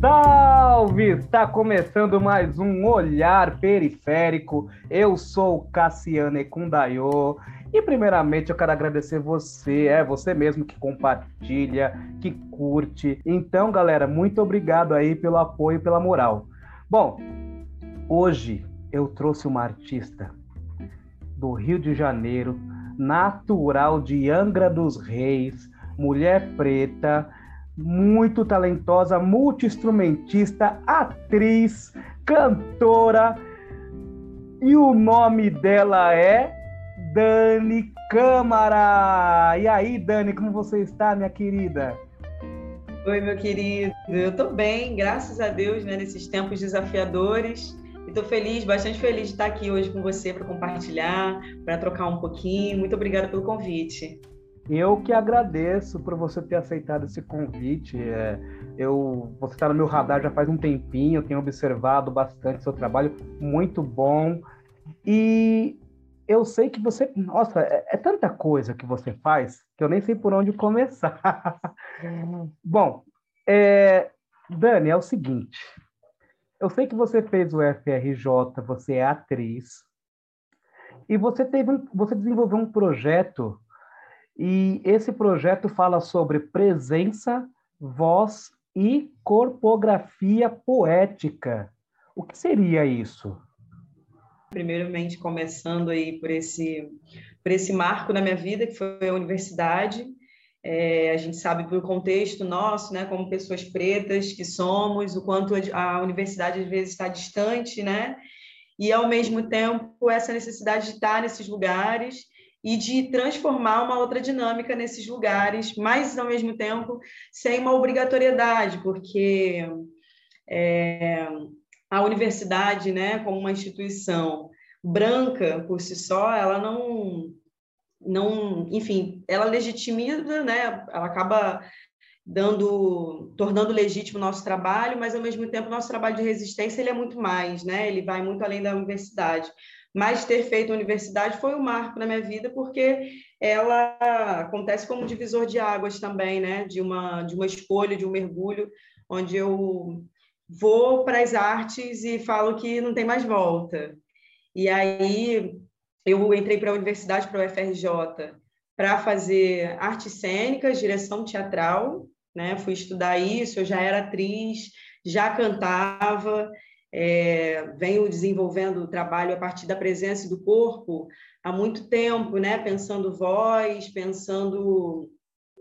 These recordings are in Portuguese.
Salve! Está começando mais um Olhar Periférico. Eu sou Cassiano Ekundayo. E primeiramente eu quero agradecer você, é você mesmo que compartilha, que curte. Então, galera, muito obrigado aí pelo apoio e pela moral. Bom, hoje eu trouxe uma artista do Rio de Janeiro, natural de Angra dos Reis, mulher preta, muito talentosa, multi-instrumentista, atriz, cantora. E o nome dela é Dani Câmara. E aí, Dani, como você está, minha querida? Oi, meu querido. Eu estou bem, graças a Deus, né, nesses tempos desafiadores. Estou feliz, bastante feliz de estar aqui hoje com você para compartilhar, para trocar um pouquinho. Muito obrigada pelo convite. Eu que agradeço por você ter aceitado esse convite. É, eu, você está no meu radar já faz um tempinho, eu tenho observado bastante seu trabalho, muito bom. E eu sei que você, nossa, é, é tanta coisa que você faz que eu nem sei por onde começar. bom, é, Dani, é o seguinte. Eu sei que você fez o FRJ, você é atriz, e você teve um, você desenvolveu um projeto e esse projeto fala sobre presença, voz e corpografia poética. O que seria isso? Primeiramente, começando aí por esse, por esse marco na minha vida, que foi a universidade. É, a gente sabe pelo contexto nosso, né, como pessoas pretas que somos, o quanto a universidade às vezes está distante, né? E ao mesmo tempo essa necessidade de estar nesses lugares e de transformar uma outra dinâmica nesses lugares, mas ao mesmo tempo sem uma obrigatoriedade, porque é, a universidade, né, como uma instituição branca por si só, ela não, não, enfim, ela legitimiza, né, ela acaba dando, tornando legítimo o nosso trabalho, mas ao mesmo tempo nosso trabalho de resistência ele é muito mais, né? Ele vai muito além da universidade mas ter feito a universidade foi um marco na minha vida, porque ela acontece como divisor de águas também, né? De uma, de uma escolha, de um mergulho, onde eu vou para as artes e falo que não tem mais volta. E aí eu entrei para a universidade, para o FRJ, para fazer artes cênicas, direção teatral, né? Fui estudar isso, eu já era atriz, já cantava, é, venho desenvolvendo o trabalho a partir da presença do corpo há muito tempo, né? pensando voz, pensando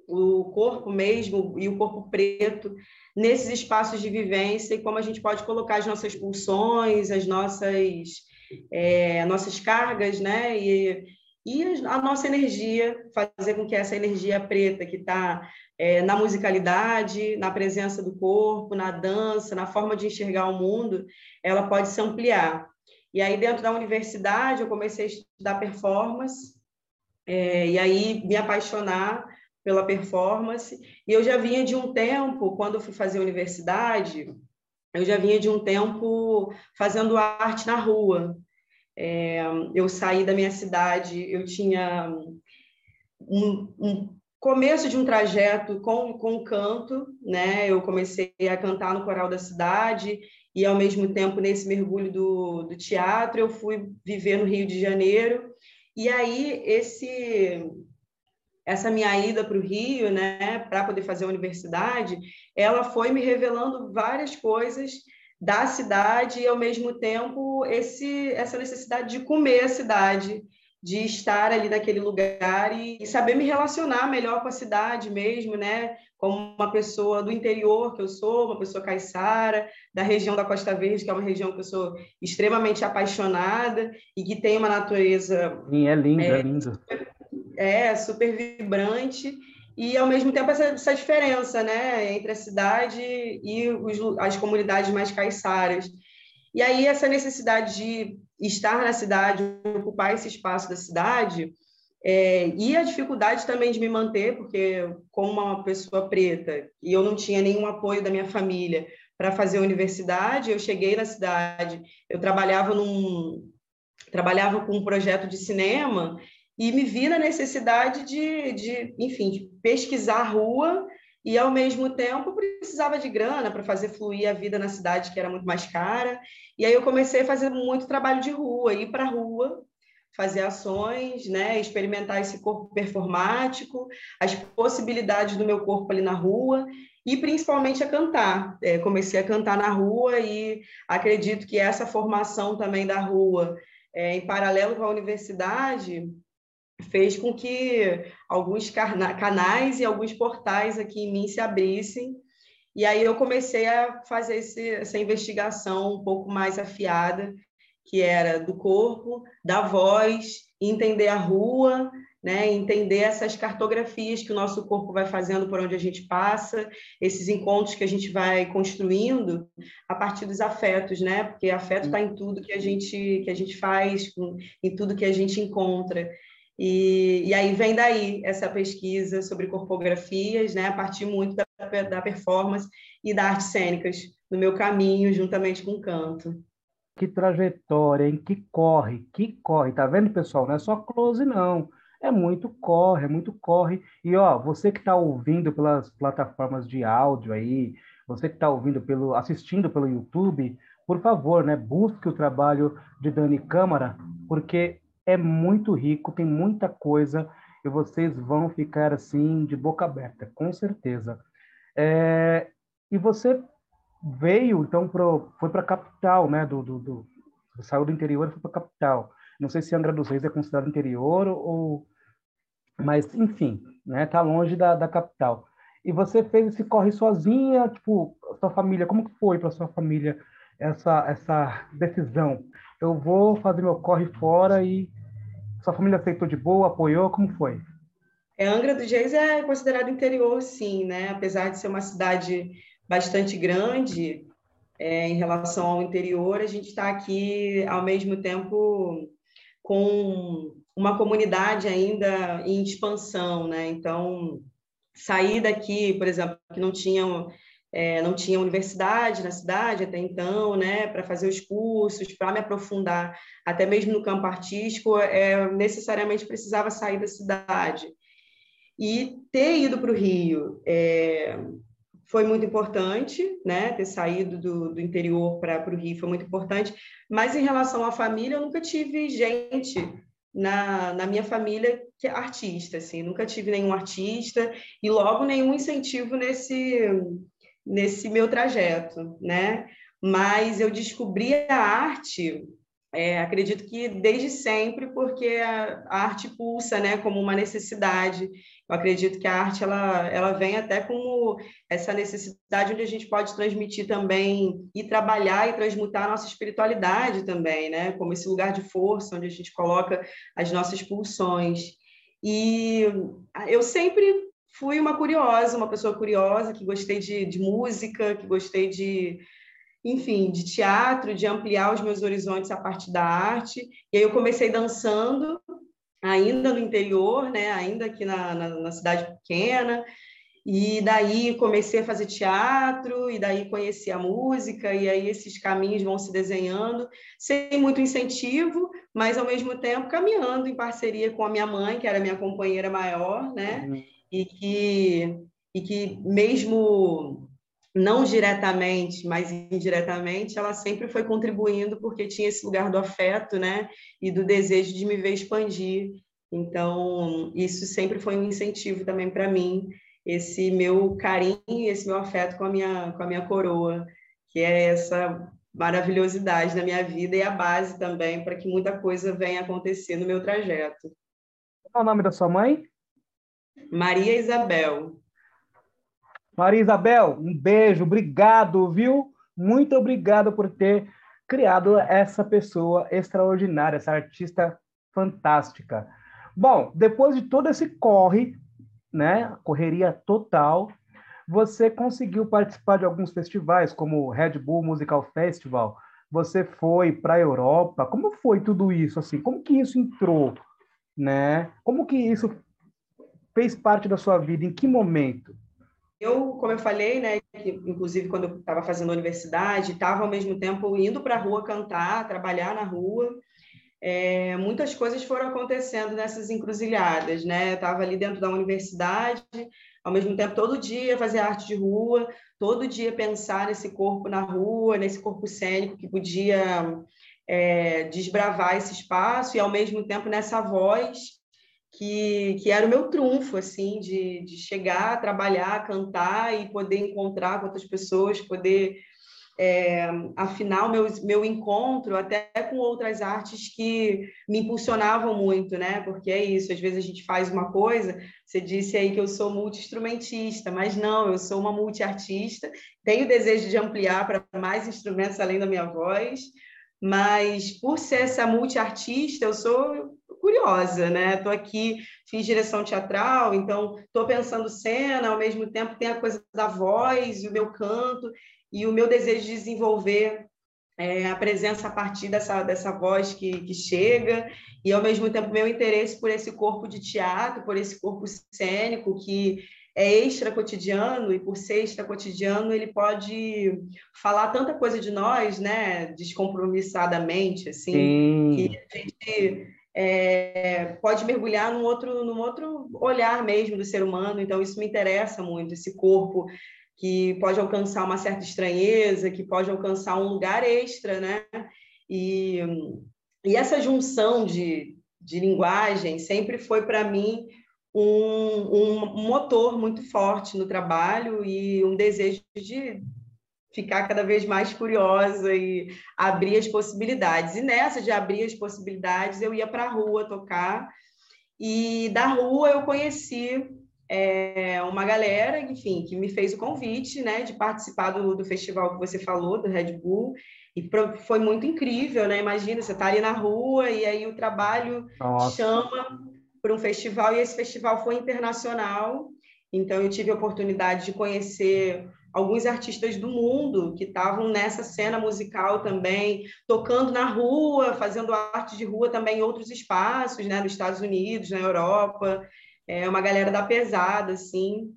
o corpo mesmo e o corpo preto nesses espaços de vivência e como a gente pode colocar as nossas pulsões, as nossas, é, nossas cargas, né? E, e a nossa energia, fazer com que essa energia preta que está é, na musicalidade, na presença do corpo, na dança, na forma de enxergar o mundo, ela pode se ampliar. E aí, dentro da universidade, eu comecei a estudar performance, é, e aí me apaixonar pela performance. E eu já vinha de um tempo, quando eu fui fazer universidade, eu já vinha de um tempo fazendo arte na rua. É, eu saí da minha cidade, eu tinha um, um começo de um trajeto com, com canto, né? Eu comecei a cantar no coral da cidade e, ao mesmo tempo, nesse mergulho do, do teatro, eu fui viver no Rio de Janeiro. E aí, esse essa minha ida para o Rio, né, para poder fazer a universidade, ela foi me revelando várias coisas da cidade e, ao mesmo tempo, esse, essa necessidade de comer a cidade, de estar ali naquele lugar e, saber me relacionar melhor com a cidade mesmo, né? Como uma pessoa do interior que eu sou, uma pessoa caiçara, da região da Costa Verde, que é uma região que eu sou extremamente apaixonada e que tem uma natureza. Sim, é linda, é, é linda. É, super vibrante e ao mesmo tempo essa, essa diferença, né, entre a cidade e os, as comunidades mais caiçaras. E aí essa necessidade de estar na cidade, ocupar esse espaço da cidade, é, e a dificuldade também de me manter, porque como uma pessoa preta e eu não tinha nenhum apoio da minha família para fazer a universidade, eu cheguei na cidade, eu trabalhava num trabalhava com um projeto de cinema e me vi na necessidade de, de enfim, de pesquisar a rua e ao mesmo tempo precisava de grana para fazer fluir a vida na cidade que era muito mais cara. E aí eu comecei a fazer muito trabalho de rua, ir para a rua, fazer ações, né, experimentar esse corpo performático, as possibilidades do meu corpo ali na rua e principalmente a cantar. É, comecei a cantar na rua e acredito que essa formação também da rua, é, em paralelo com a universidade, fez com que alguns canais e alguns portais aqui em mim se abrissem. E aí eu comecei a fazer esse, essa investigação um pouco mais afiada, que era do corpo, da voz, entender a rua, né? entender essas cartografias que o nosso corpo vai fazendo por onde a gente passa, esses encontros que a gente vai construindo a partir dos afetos, né? Porque afeto está em tudo que a gente que a gente faz, em tudo que a gente encontra. E, e aí vem daí essa pesquisa sobre corpografias, né, a partir muito da, da performance e da artes cênicas no meu caminho, juntamente com o canto. Que trajetória, hein? Que corre, que corre. Tá vendo, pessoal? Não é só close, não. É muito corre, é muito corre. E, ó, você que está ouvindo pelas plataformas de áudio aí, você que está ouvindo pelo, assistindo pelo YouTube, por favor, né, busque o trabalho de Dani Câmara, porque é muito rico, tem muita coisa e vocês vão ficar assim de boca aberta, com certeza. É, e você veio então pro, foi para a capital, né? Do, do, do, saiu do interior e foi para a capital. Não sei se Angra dos Reis é considerado interior ou, mas enfim, né? Tá longe da, da capital. E você fez esse corre sozinha, tipo, sua família, como que foi para sua família essa essa decisão? Eu vou fazer meu corre fora e sua família aceitou de boa, apoiou? Como foi? É, Angra dos Reis é considerado interior, sim, né? Apesar de ser uma cidade bastante grande é, em relação ao interior, a gente está aqui ao mesmo tempo com uma comunidade ainda em expansão, né? Então, sair daqui, por exemplo, que não tinham é, não tinha universidade na cidade até então, né, para fazer os cursos, para me aprofundar, até mesmo no campo artístico, é, necessariamente precisava sair da cidade. E ter ido para o Rio é, foi muito importante, né, ter saído do, do interior para o Rio foi muito importante, mas em relação à família, eu nunca tive gente na, na minha família que é artista, assim, nunca tive nenhum artista e logo nenhum incentivo nesse nesse meu trajeto, né? Mas eu descobri a arte, é, acredito que desde sempre, porque a, arte pulsa, né, como uma necessidade. Eu acredito que a arte ela, ela vem até como essa necessidade onde a gente pode transmitir também e trabalhar e transmutar a nossa espiritualidade também, né? Como esse lugar de força onde a gente coloca as nossas pulsões. E eu sempre fui uma curiosa, uma pessoa curiosa, que gostei de, de música, que gostei de, enfim, de teatro, de ampliar os meus horizontes a partir da arte. E aí eu comecei dançando, ainda no interior, né? ainda aqui na, na, na cidade pequena, e daí comecei a fazer teatro, e daí conheci a música, e aí esses caminhos vão se desenhando, sem muito incentivo, mas ao mesmo tempo caminhando em parceria com a minha mãe, que era minha companheira maior, né? Uhum e que, e que mesmo não diretamente, mas indiretamente, ela sempre foi contribuindo porque tinha esse lugar do afeto, né, e do desejo de me ver expandir. Então, isso sempre foi um incentivo também para mim, esse meu carinho, esse meu afeto com a minha com a minha coroa, que é essa maravilhosidade na minha vida e a base também para que muita coisa venha acontecer no meu trajeto. Qual é o nome da sua mãe? Maria Isabel. Maria Isabel, um beijo, obrigado, viu? Muito obrigado por ter criado essa pessoa extraordinária, essa artista fantástica. Bom, depois de todo esse corre, né, correria total, você conseguiu participar de alguns festivais, como o Red Bull Musical Festival. Você foi para a Europa. Como foi tudo isso assim? Como que isso entrou, né? Como que isso fez parte da sua vida? Em que momento? Eu, como eu falei, né, que inclusive quando eu estava fazendo a universidade, estava ao mesmo tempo indo para a rua cantar, trabalhar na rua. É, muitas coisas foram acontecendo nessas encruzilhadas, né? Eu estava ali dentro da universidade, ao mesmo tempo, todo dia fazer arte de rua, todo dia pensar nesse corpo na rua, nesse corpo cênico que podia é, desbravar esse espaço e, ao mesmo tempo, nessa voz que, que era o meu trunfo, assim, de, de chegar, trabalhar, cantar e poder encontrar com outras pessoas, poder é, afinar o meu, meu encontro até com outras artes que me impulsionavam muito, né? Porque é isso, às vezes a gente faz uma coisa, você disse aí que eu sou multi-instrumentista, mas não, eu sou uma multiartista, tenho desejo de ampliar para mais instrumentos além da minha voz, mas por ser essa multiartista, eu sou curiosa, né? Estou aqui, fiz direção teatral, então estou pensando cena, ao mesmo tempo tem a coisa da voz, o meu canto e o meu desejo de desenvolver é, a presença a partir dessa, dessa voz que, que chega, e ao mesmo tempo meu interesse por esse corpo de teatro, por esse corpo cênico que é extra cotidiano e por ser extra cotidiano ele pode falar tanta coisa de nós, né, descompromissadamente, assim, Sim. que a gente é, pode mergulhar num outro, num outro olhar mesmo do ser humano. Então isso me interessa muito, esse corpo que pode alcançar uma certa estranheza, que pode alcançar um lugar extra, né? E, e essa junção de, de linguagem sempre foi para mim um, um, motor muito forte no trabalho e um desejo de ficar cada vez mais curiosa e abrir as possibilidades. E nessa de abrir as possibilidades, eu ia para a rua tocar, e da rua eu conheci é, uma galera, enfim, que me fez o convite, né, de participar do, do festival que você falou, do Red Bull, e pro, foi muito incrível, né? Imagina, você tá ali na rua e aí o trabalho Nossa. chama para um festival, e esse festival foi internacional, então eu tive a oportunidade de conhecer alguns artistas do mundo que estavam nessa cena musical também, tocando na rua, fazendo arte de rua também em outros espaços, né, nos Estados Unidos, na Europa, é uma galera da pesada, assim,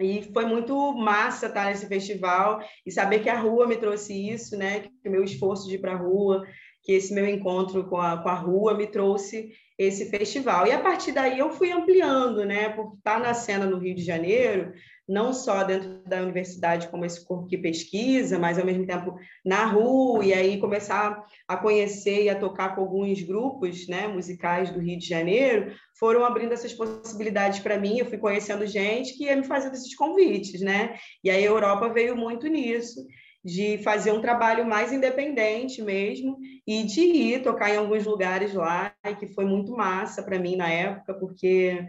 e foi muito massa estar nesse festival e saber que a rua me trouxe isso, né, que o meu esforço de ir para a rua, que esse meu encontro com a, com a rua me trouxe esse festival. E a partir daí eu fui ampliando, né, por estar na cena no Rio de Janeiro, não só dentro da universidade como esse corpo que pesquisa, mas ao mesmo tempo na rua, e aí começar a conhecer e a tocar com alguns grupos né, musicais do Rio de Janeiro, foram abrindo essas possibilidades para mim, eu fui conhecendo gente que ia me fazendo esses convites, né? E aí a Europa veio muito nisso, de fazer um trabalho mais independente mesmo, e de ir tocar em alguns lugares lá, e que foi muito massa para mim na época, porque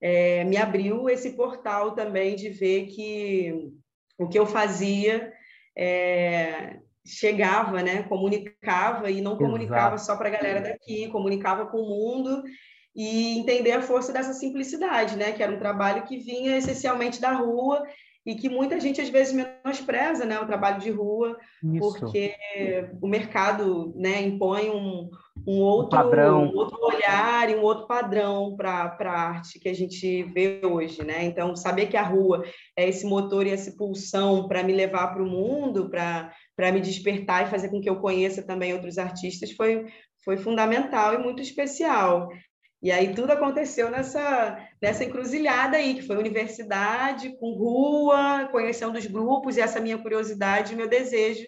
é, me abriu esse portal também de ver que o que eu fazia é, chegava, né? comunicava e não Exato. comunicava só para a galera daqui, comunicava com o mundo e entender a força dessa simplicidade, né? que era um trabalho que vinha essencialmente da rua e que muita gente às vezes menospreza né, o trabalho de rua, Isso. porque o mercado né, impõe um, um outro, um outro olhar e um outro padrão para a arte que a gente vê hoje. Né? Então, saber que a rua é esse motor e essa pulsão para me levar para o mundo, para me despertar e fazer com que eu conheça também outros artistas, foi, foi fundamental e muito especial. E aí tudo aconteceu nessa, nessa encruzilhada aí, que foi universidade, com rua, conhecendo os grupos, e essa minha curiosidade, meu desejo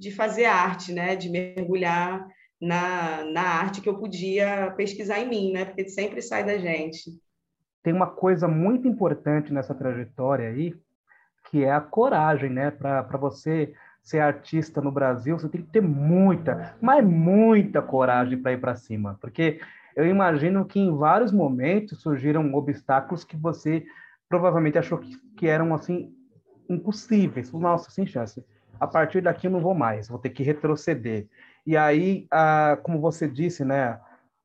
de fazer arte, né? De mergulhar na, na arte que eu podia pesquisar em mim, né? Porque sempre sai da gente. Tem uma coisa muito importante nessa trajetória aí, que é a coragem, né? Para você ser artista no Brasil, você tem que ter muita, mas muita coragem para ir para cima, porque eu imagino que em vários momentos surgiram obstáculos que você provavelmente achou que, que eram assim impossíveis. Nossa, sem chance. A partir daqui eu não vou mais, vou ter que retroceder. E aí, ah, como você disse, né,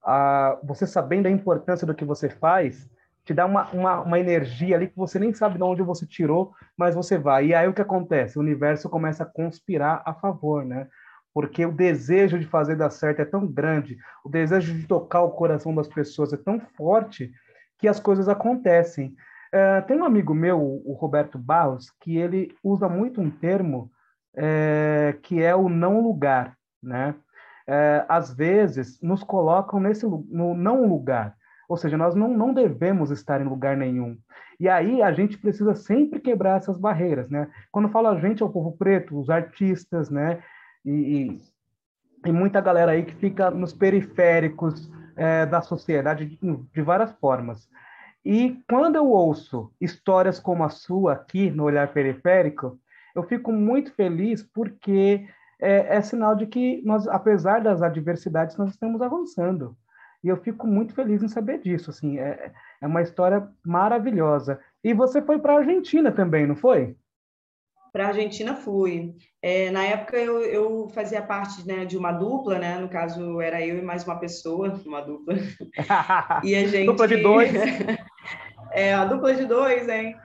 ah, você sabendo a importância do que você faz, te dá uma, uma, uma, energia ali que você nem sabe de onde você tirou, mas você vai. E aí o que acontece? O universo começa a conspirar a favor, né? porque o desejo de fazer dar certo é tão grande, o desejo de tocar o coração das pessoas é tão forte que as coisas acontecem. É, tem um amigo meu, o Roberto Barros, que ele usa muito um termo é, que é o não lugar, né? É, às vezes nos colocam nesse no não lugar. Ou seja, nós não, não devemos estar em lugar nenhum. E aí a gente precisa sempre quebrar essas barreiras, né? Quando falo a gente, é o povo preto, os artistas, né? E, e, e muita galera aí que fica nos periféricos é, da sociedade de, de várias formas. E quando eu ouço histórias como a sua aqui no Olhar Periférico, eu fico muito feliz porque é, é, sinal de que nós, apesar das adversidades, nós estamos avançando. E eu fico muito feliz em saber disso. Assim, é, é uma história maravilhosa. E você foi para a Argentina também, não foi? Para a Argentina fui. É, na época eu, eu fazia parte né, de uma dupla, né? No caso era eu e mais uma pessoa, uma dupla. e a gente dupla de dois. é, a dupla de dois, hein?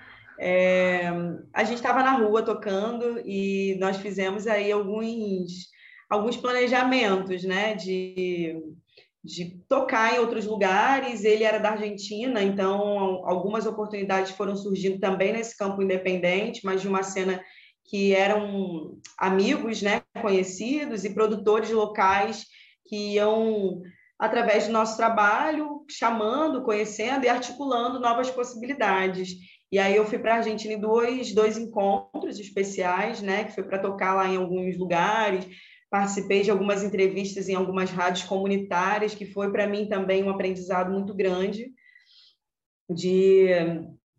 É, a gente estava na rua tocando e nós fizemos aí alguns alguns planejamentos, né? De de tocar em outros lugares. Ele era da Argentina, então algumas oportunidades foram surgindo também nesse campo independente, mas de uma cena que eram amigos, né, conhecidos e produtores locais que iam através do nosso trabalho chamando, conhecendo e articulando novas possibilidades. E aí eu fui para a Argentina em dois, dois encontros especiais, né, que foi para tocar lá em alguns lugares, participei de algumas entrevistas em algumas rádios comunitárias, que foi para mim também um aprendizado muito grande de,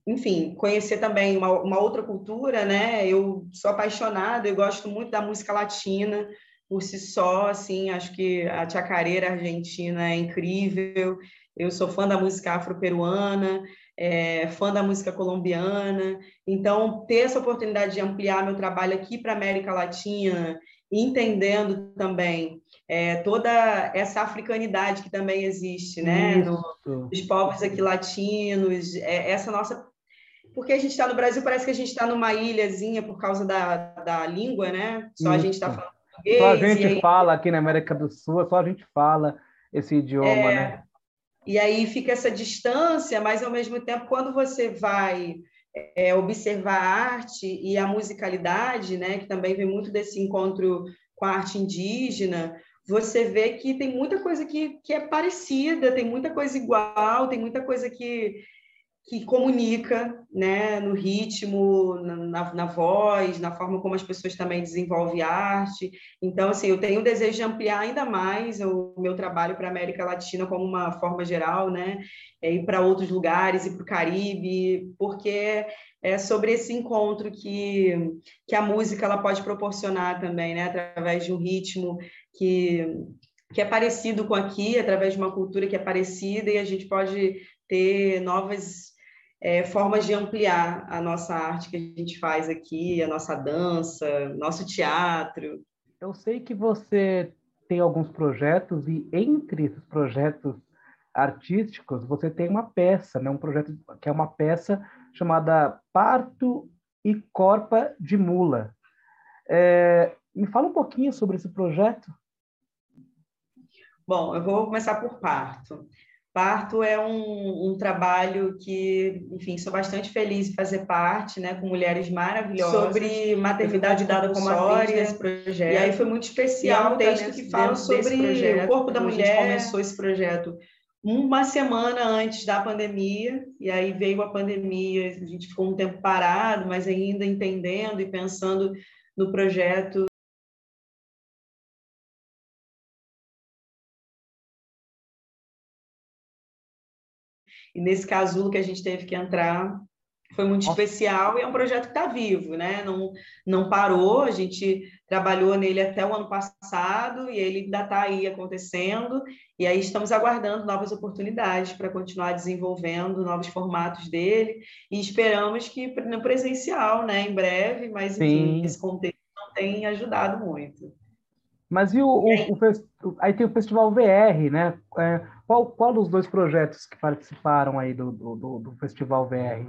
enfim, conhecer também uma, uma, outra cultura, né? Eu sou apaixonada, eu gosto muito da música latina por si só, assim, acho que a chacareira argentina é incrível. Eu sou fã da música afro-peruana, é, fã da música colombiana. Então, ter essa oportunidade de ampliar meu trabalho aqui para a América Latina entendendo também é, toda essa africanidade que também existe, né? No, dos povos aqui latinos, é, essa nossa. Porque a gente está no Brasil, parece que a gente está numa ilhazinha por causa da, da língua, né? Só Isso. a gente está falando português. Só a gente aí... fala aqui na América do Sul, só a gente fala esse idioma, é... né? E aí fica essa distância, mas ao mesmo tempo, quando você vai é, observar a arte e a musicalidade, né, que também vem muito desse encontro com a arte indígena, você vê que tem muita coisa que, que é parecida, tem muita coisa igual, tem muita coisa que, que comunica né, no ritmo, na, na voz, na forma como as pessoas também desenvolvem arte. Então, assim, eu tenho o desejo de ampliar ainda mais o meu trabalho para a América Latina como uma forma geral, né? É ir para outros lugares, ir para o Caribe, porque é sobre esse encontro que, que a música ela pode proporcionar também, né? Através de um ritmo que que é parecido com aqui, através de uma cultura que é parecida, e a gente pode ter novas é, formas de ampliar a nossa arte que a gente faz aqui, a nossa dança, nosso teatro. Eu sei que você tem alguns projetos e entre esses projetos artísticos você tem uma peça, né? Um projeto que é uma peça chamada Parto e Corpa de Mula. É, me fala um pouquinho sobre esse projeto. Bom, eu vou começar por parto. Parto é um, um, trabalho que, enfim, sou bastante feliz de fazer parte, né, com mulheres maravilhosas. Sobre maternidade dada como história, desse projeto. E aí foi muito especial um texto que fala sobre o corpo da mulher. A gente começou esse projeto uma semana antes da pandemia, e aí veio a pandemia, a gente ficou um tempo parado, mas ainda entendendo e pensando no projeto E nesse casulo que a gente teve que entrar foi muito Nossa. especial e é um projeto que está vivo, né? Não, não parou, a gente trabalhou nele até o ano passado e ele ainda está aí acontecendo. E aí estamos aguardando novas oportunidades para continuar desenvolvendo novos formatos dele e esperamos que no presencial, né, em breve, mas enfim, esse contexto não tem ajudado muito. Mas e o, o, o, aí tem o Festival VR, né? É, qual, qual dos dois projetos que participaram aí do, do, do Festival VR?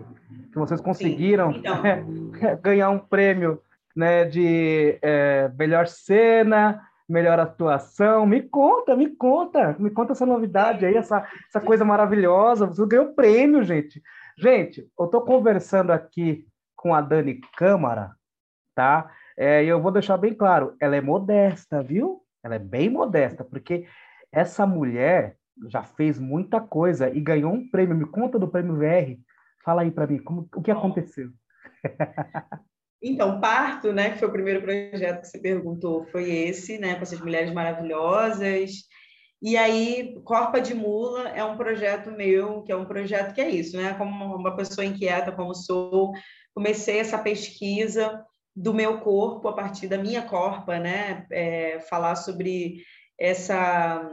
Que vocês conseguiram então... ganhar um prêmio né, de é, melhor cena, melhor atuação. Me conta, me conta, me conta essa novidade aí, essa, essa coisa maravilhosa. Você ganhou prêmio, gente. Gente, eu estou conversando aqui com a Dani Câmara, tá? É, e eu vou deixar bem claro, ela é modesta, viu? Ela é bem modesta, porque essa mulher, já fez muita coisa e ganhou um prêmio. Me conta do prêmio VR. Fala aí para mim, como, o que aconteceu? Então, Parto, né, que foi o primeiro projeto que você perguntou, foi esse, né, com essas mulheres maravilhosas. E aí, Corpa de Mula é um projeto meu, que é um projeto que é isso, né? Como uma pessoa inquieta como sou, comecei essa pesquisa do meu corpo a partir da minha corpa, né? É, falar sobre essa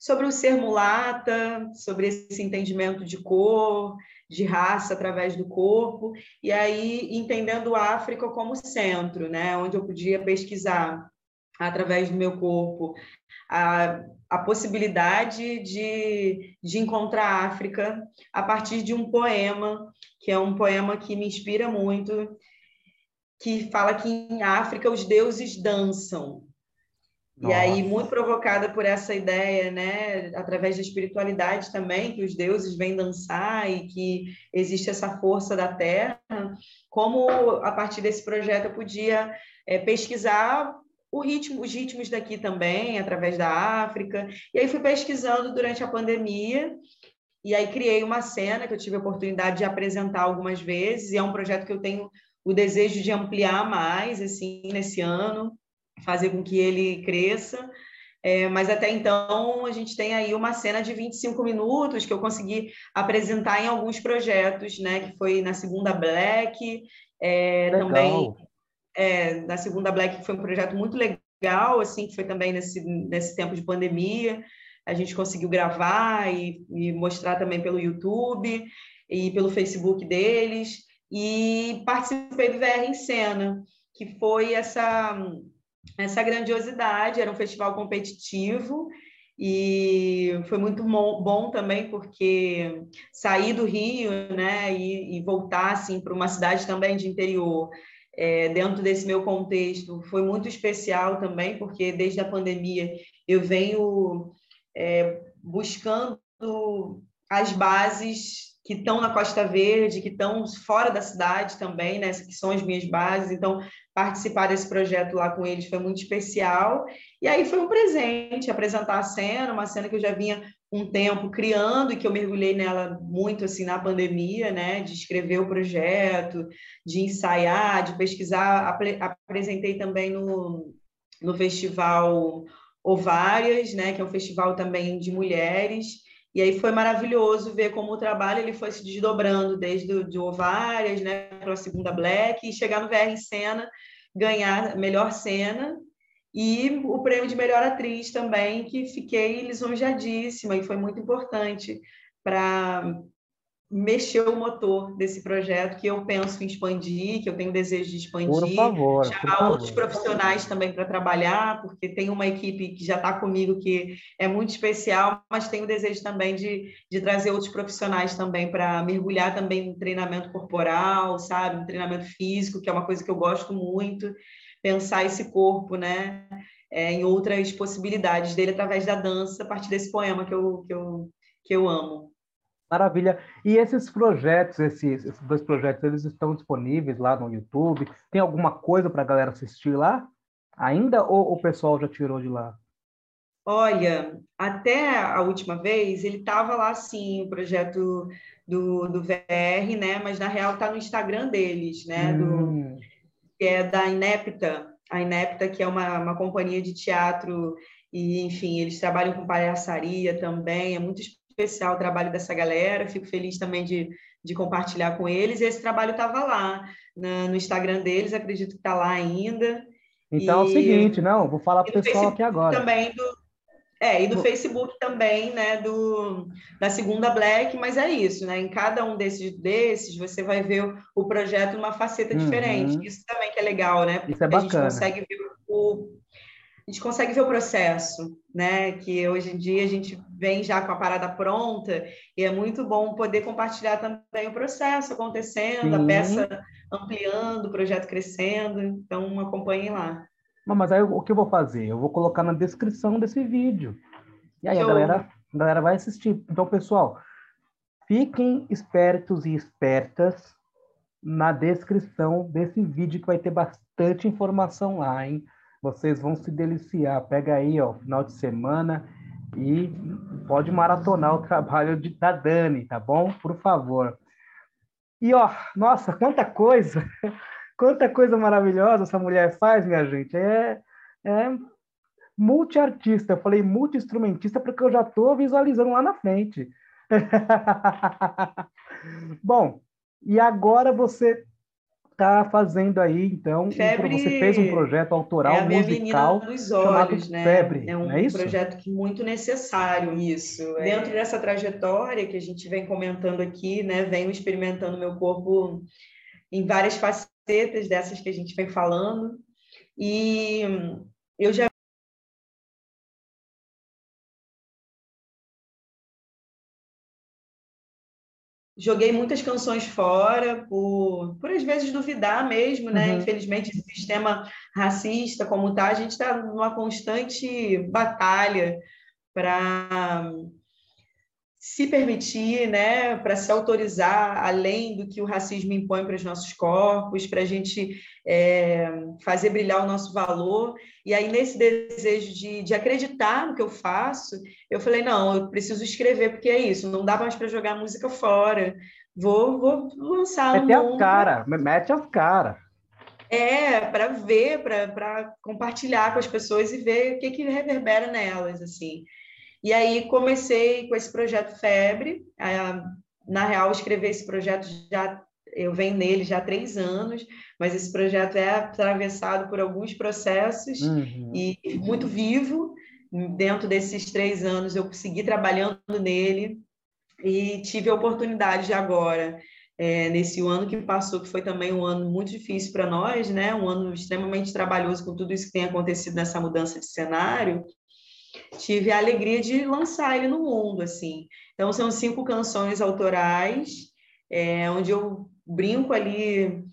sobre o ser mulata, sobre esse entendimento de cor, de raça através do corpo, e aí entendendo a África como centro, né, onde eu podia pesquisar através do meu corpo a, a possibilidade de, de encontrar a África a partir de um poema, que é um poema que me inspira muito, que fala que em África os deuses dançam. Nossa. E aí, muito provocada por essa ideia, né, através da espiritualidade também, que os deuses vêm dançar e que existe essa força da terra, como a partir desse projeto eu podia é, pesquisar o ritmo, os ritmos daqui também, através da África. E aí fui pesquisando durante a pandemia, e aí criei uma cena que eu tive a oportunidade de apresentar algumas vezes, e é um projeto que eu tenho o desejo de ampliar mais, assim, nesse ano fazer com que ele cresça. É, mas até então a gente tem aí uma cena de 25 minutos que eu consegui apresentar em alguns projetos, né? Que foi na segunda Black, é, também é, na segunda Black que foi um projeto muito legal, assim, que foi também nesse, nesse tempo de pandemia. A gente conseguiu gravar e, e mostrar também pelo YouTube e pelo Facebook deles. E participei do VR em Cena, que foi essa essa grandiosidade, era um festival competitivo e foi muito bom também porque sair do Rio, né, e, e voltar assim para uma cidade também de interior, é, dentro desse meu contexto, foi muito especial também porque desde a pandemia eu venho é, buscando as bases que estão na Costa Verde, que estão fora da cidade também, né, que são as minhas bases. Então, participar desse projeto lá com eles foi muito especial. E aí foi um presente apresentar a cena, uma cena que eu já vinha um tempo criando e que eu mergulhei nela muito assim na pandemia, né, de escrever o projeto, de ensaiar, de pesquisar. apresentei também no, no festival Ovárias, né, que é um festival também de mulheres. E aí foi maravilhoso ver como o trabalho ele foi se desdobrando desde o, de Ovárias, né, para a segunda Black, e chegar no VR em cena, ganhar melhor cena e o prêmio de melhor atriz também, que fiquei lisonjeadíssima e foi muito importante para mexer o motor desse projeto que eu penso em expandir, que eu tenho desejo de expandir, por favor, chamar por outros profissionais também para trabalhar, porque tem uma equipe que já está comigo que é muito especial, mas tenho o desejo também de, de trazer outros profissionais também para mergulhar também no treinamento corporal, sabe, no treinamento físico, que é uma coisa que eu gosto muito, pensar esse corpo, né, é, em outras possibilidades dele através da dança, a partir desse poema que eu, que eu, que eu amo. Maravilha. E esses projetos, esses, esses, dois projetos, eles estão disponíveis lá no YouTube? Tem alguma coisa para a galera assistir lá? Ainda ou o pessoal já tirou de lá? Olha, até a última vez ele estava lá sim, o projeto do, do VR, né? Mas na real está no Instagram deles, né? Hum. Do, que é da Inepta, a Inepta, que é uma, uma companhia de teatro, e enfim, eles trabalham com palhaçaria também, é muito especial o trabalho dessa galera, fico feliz também de, de compartilhar com eles. E esse trabalho estava lá na, no Instagram deles, acredito que está lá ainda. Então e, é o seguinte, não, vou falar para o pessoal aqui agora. Também do, é, e do Facebook também, né, do, da segunda Black, mas é isso, né? Em cada um desses, desses você vai ver o, o projeto numa faceta uhum. diferente. Isso também que é legal, né? Porque isso é bacana. a gente consegue ver o, a gente consegue ver o processo, né? Que hoje em dia a gente vem já com a parada pronta e é muito bom poder compartilhar também o processo acontecendo, Sim. a peça ampliando, o projeto crescendo. Então, acompanhem lá. mas aí o que eu vou fazer? Eu vou colocar na descrição desse vídeo. E aí a galera, a galera vai assistir. Então, pessoal, fiquem espertos e espertas na descrição desse vídeo que vai ter bastante informação lá, hein? Vocês vão se deliciar. Pega aí, ó, final de semana E pode maratonar o trabalho de, da Dani, tá bom? Por favor. E ó, nossa, quanta coisa, quanta coisa maravilhosa essa mulher faz, minha gente. É, é multiartista. Eu falei multi-instrumentista porque eu já estou visualizando lá na frente. Bom, e agora você está fazendo aí, então, Febre, você fez um projeto autoral é a minha musical olhos, né? Febre, é um é isso? projeto que muito necessário isso. É. Dentro dessa trajetória que a gente vem comentando aqui, né, venho experimentando meu corpo em várias facetas dessas que a gente vem falando. E eu já joguei muitas canções fora por, por às vezes duvidar mesmo, né? Uhum. Infelizmente, esse sistema racista como tá, a gente está numa constante batalha para se permitir, né, para se autorizar além do que o racismo impõe para os nossos corpos, para a gente é, fazer brilhar o nosso valor. E aí, nesse desejo de, de acreditar no que eu faço, eu falei: não, eu preciso escrever, porque é isso, não dá mais para jogar música fora. Vou, vou lançar mete um. As cara, mete as cara. É, para ver, para compartilhar com as pessoas e ver o que, que reverbera nelas, assim. E aí comecei com esse projeto Febre. Na real, escrever esse projeto já eu venho nele já há três anos, mas esse projeto é atravessado por alguns processos uhum. e muito vivo. Dentro desses três anos, eu segui trabalhando nele e tive a oportunidade de agora, é, nesse ano que passou, que foi também um ano muito difícil para nós, né? um ano extremamente trabalhoso com tudo isso que tem acontecido nessa mudança de cenário, tive a alegria de lançar ele no mundo, assim. Então, são cinco canções autorais, é, onde eu brinco ali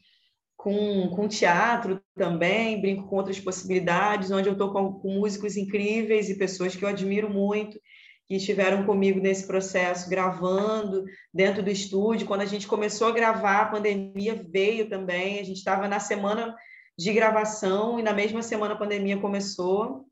com, com teatro também, brinco com outras possibilidades, onde eu estou com, com músicos incríveis e pessoas que eu admiro muito, que estiveram comigo nesse processo, gravando dentro do estúdio. Quando a gente começou a gravar, a pandemia veio também, a gente estava na semana de gravação e na mesma semana a pandemia começou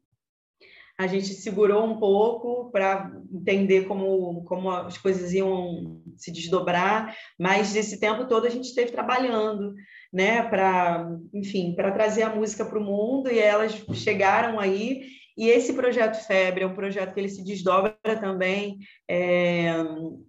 a gente segurou um pouco para entender como, como as coisas iam se desdobrar, mas esse tempo todo a gente esteve trabalhando, né, para, enfim, para trazer a música para o mundo e elas chegaram aí e esse projeto Febre é um projeto que ele se desdobra também é,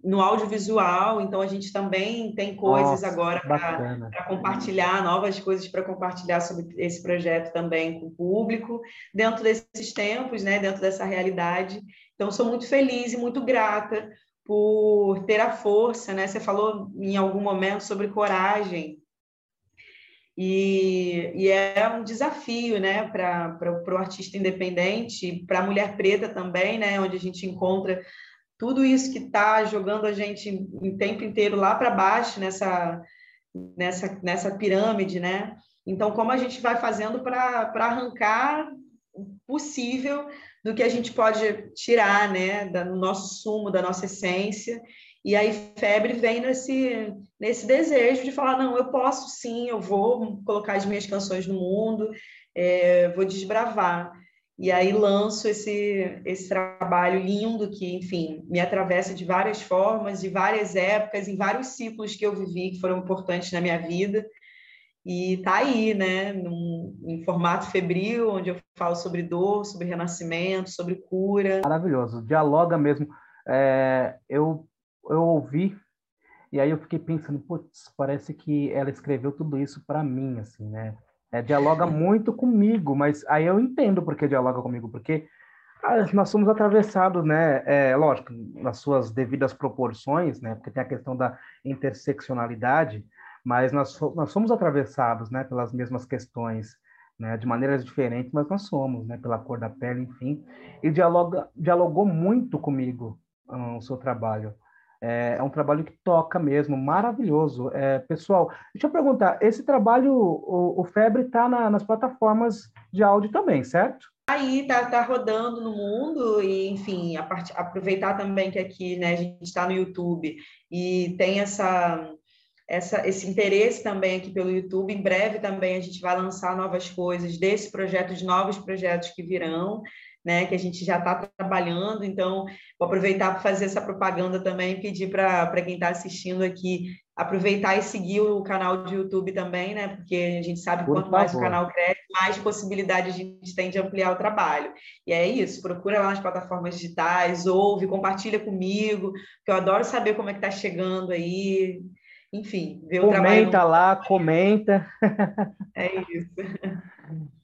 no audiovisual, então a gente também tem coisas Nossa, agora para compartilhar, novas coisas para compartilhar sobre esse projeto também com o público, dentro desses tempos, né, dentro dessa realidade. Então, sou muito feliz e muito grata por ter a força, né? Você falou em algum momento sobre coragem. E, e, é um desafio né, para o artista independente, para a mulher preta também, né, onde a gente encontra tudo isso que está jogando a gente o tempo inteiro lá para baixo nessa, nessa, nessa pirâmide. Né? Então, como a gente vai fazendo para arrancar o possível do que a gente pode tirar né, do nosso sumo, da nossa essência, e aí febre vem nesse, nesse desejo de falar, não, eu posso sim, eu vou colocar as minhas canções no mundo, é, vou desbravar. E aí lanço esse, esse trabalho lindo que, enfim, me atravessa de várias formas, de várias épocas, em vários ciclos que eu vivi, que foram importantes na minha vida. E tá aí, né, num, em formato febril, onde eu falo sobre dor, sobre renascimento, sobre cura. Maravilhoso, dialoga mesmo. É, eu eu ouvi e aí eu fiquei pensando, putz, parece que ela escreveu tudo isso para mim, assim, né? É, dialoga muito comigo, mas aí eu entendo porque dialoga comigo, porque ah, nós somos atravessados, né? É, lógico, nas suas devidas proporções, né? Porque tem a questão da interseccionalidade, mas nós, nós somos atravessados, né? Pelas mesmas questões, né? De maneiras diferentes, mas nós somos, né? Pela cor da pele, enfim. E dialoga, dialogou muito comigo um, o seu trabalho. É, é, um trabalho que toca mesmo, maravilhoso. É, pessoal, deixa eu perguntar, esse trabalho, o, o Febre está na, nas plataformas de áudio também, certo? Aí tá, tá rodando no mundo e, enfim, part... aproveitar também que aqui, né, a gente está no YouTube e tem essa, essa, esse interesse também aqui pelo YouTube. Em breve também a gente vai lançar novas coisas desse projeto, de novos projetos que virão né, que a gente já está trabalhando. Então, vou aproveitar para fazer essa propaganda também e pedir para quem está assistindo aqui aproveitar e seguir o canal de YouTube também, né? Porque a gente sabe que quanto mais o canal cresce, mais possibilidade a gente tem de ampliar o trabalho. E é isso, procura lá nas plataformas digitais, ouve, compartilha comigo, que eu adoro saber como é que está chegando aí. Enfim, ver o trabalho. Comenta lá, comenta. É isso.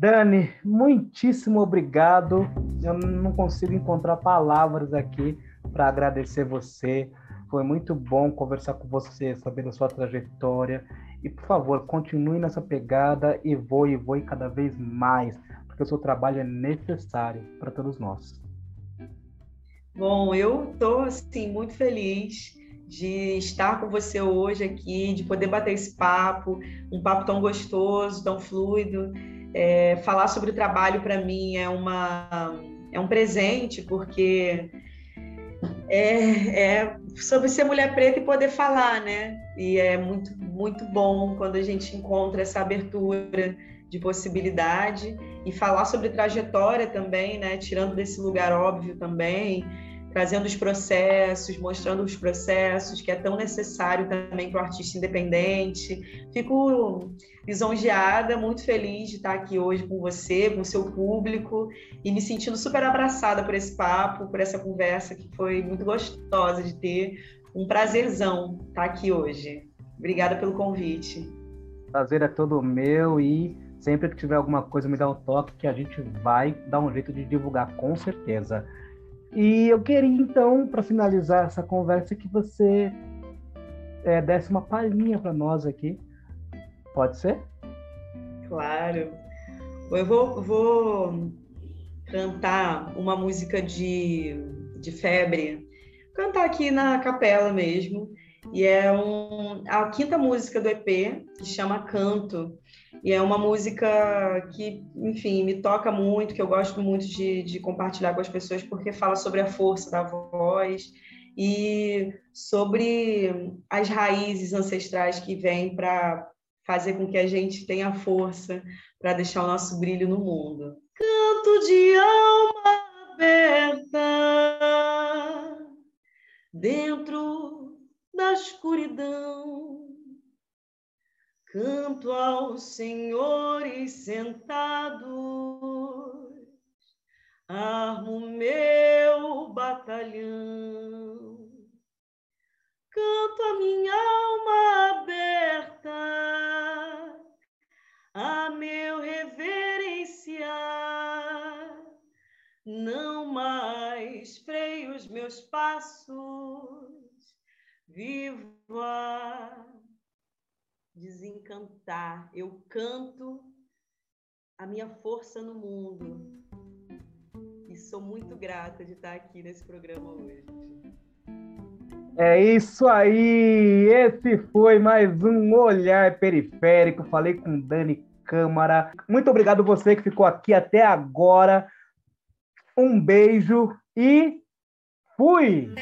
Dani, muitíssimo obrigado. Eu não consigo encontrar palavras aqui para agradecer você. Foi muito bom conversar com você, saber da sua trajetória. E, por favor, continue nessa pegada e voe, voe cada vez mais, porque o seu trabalho é necessário para todos nós. Bom, eu estou assim, muito feliz de estar com você hoje aqui, de poder bater esse papo, um papo tão gostoso, tão fluido. É, falar sobre o trabalho para mim é, uma, é um presente, porque é, é, sobre ser mulher preta e poder falar, né? E é muito, muito bom quando a gente encontra essa abertura de possibilidade e falar sobre trajetória também, né? Tirando desse lugar óbvio também, trazendo os processos, mostrando os processos, que é tão necessário também para o artista independente. Fico lisonjeada, muito feliz de estar aqui hoje com você, com o seu público, e me sentindo super abraçada por esse papo, por essa conversa que foi muito gostosa de ter. Um prazerzão estar aqui hoje. Obrigada pelo convite. Prazer é todo meu e sempre que tiver alguma coisa me dá um toque que a gente vai dar um jeito de divulgar com certeza. E eu queria, então, para finalizar essa conversa, que você é, desse uma palhinha para nós aqui. Pode ser? Claro. Eu vou, vou cantar uma música de, de febre, cantar aqui na capela mesmo. E é um, a quinta música do EP, que chama Canto. E é uma música que, enfim, me toca muito, que eu gosto muito de, de compartilhar com as pessoas, porque fala sobre a força da voz e sobre as raízes ancestrais que vêm para fazer com que a gente tenha força para deixar o nosso brilho no mundo. Canto de alma aberta dentro da escuridão Canto aos senhores sentados, armo meu batalhão. Canto a minha alma aberta, a meu reverenciar. Não mais freio os meus passos, vivo a desencantar. Eu canto a minha força no mundo. E sou muito grata de estar aqui nesse programa hoje. É isso aí! Esse foi mais um Olhar Periférico. Falei com Dani Câmara. Muito obrigado você que ficou aqui até agora. Um beijo e fui!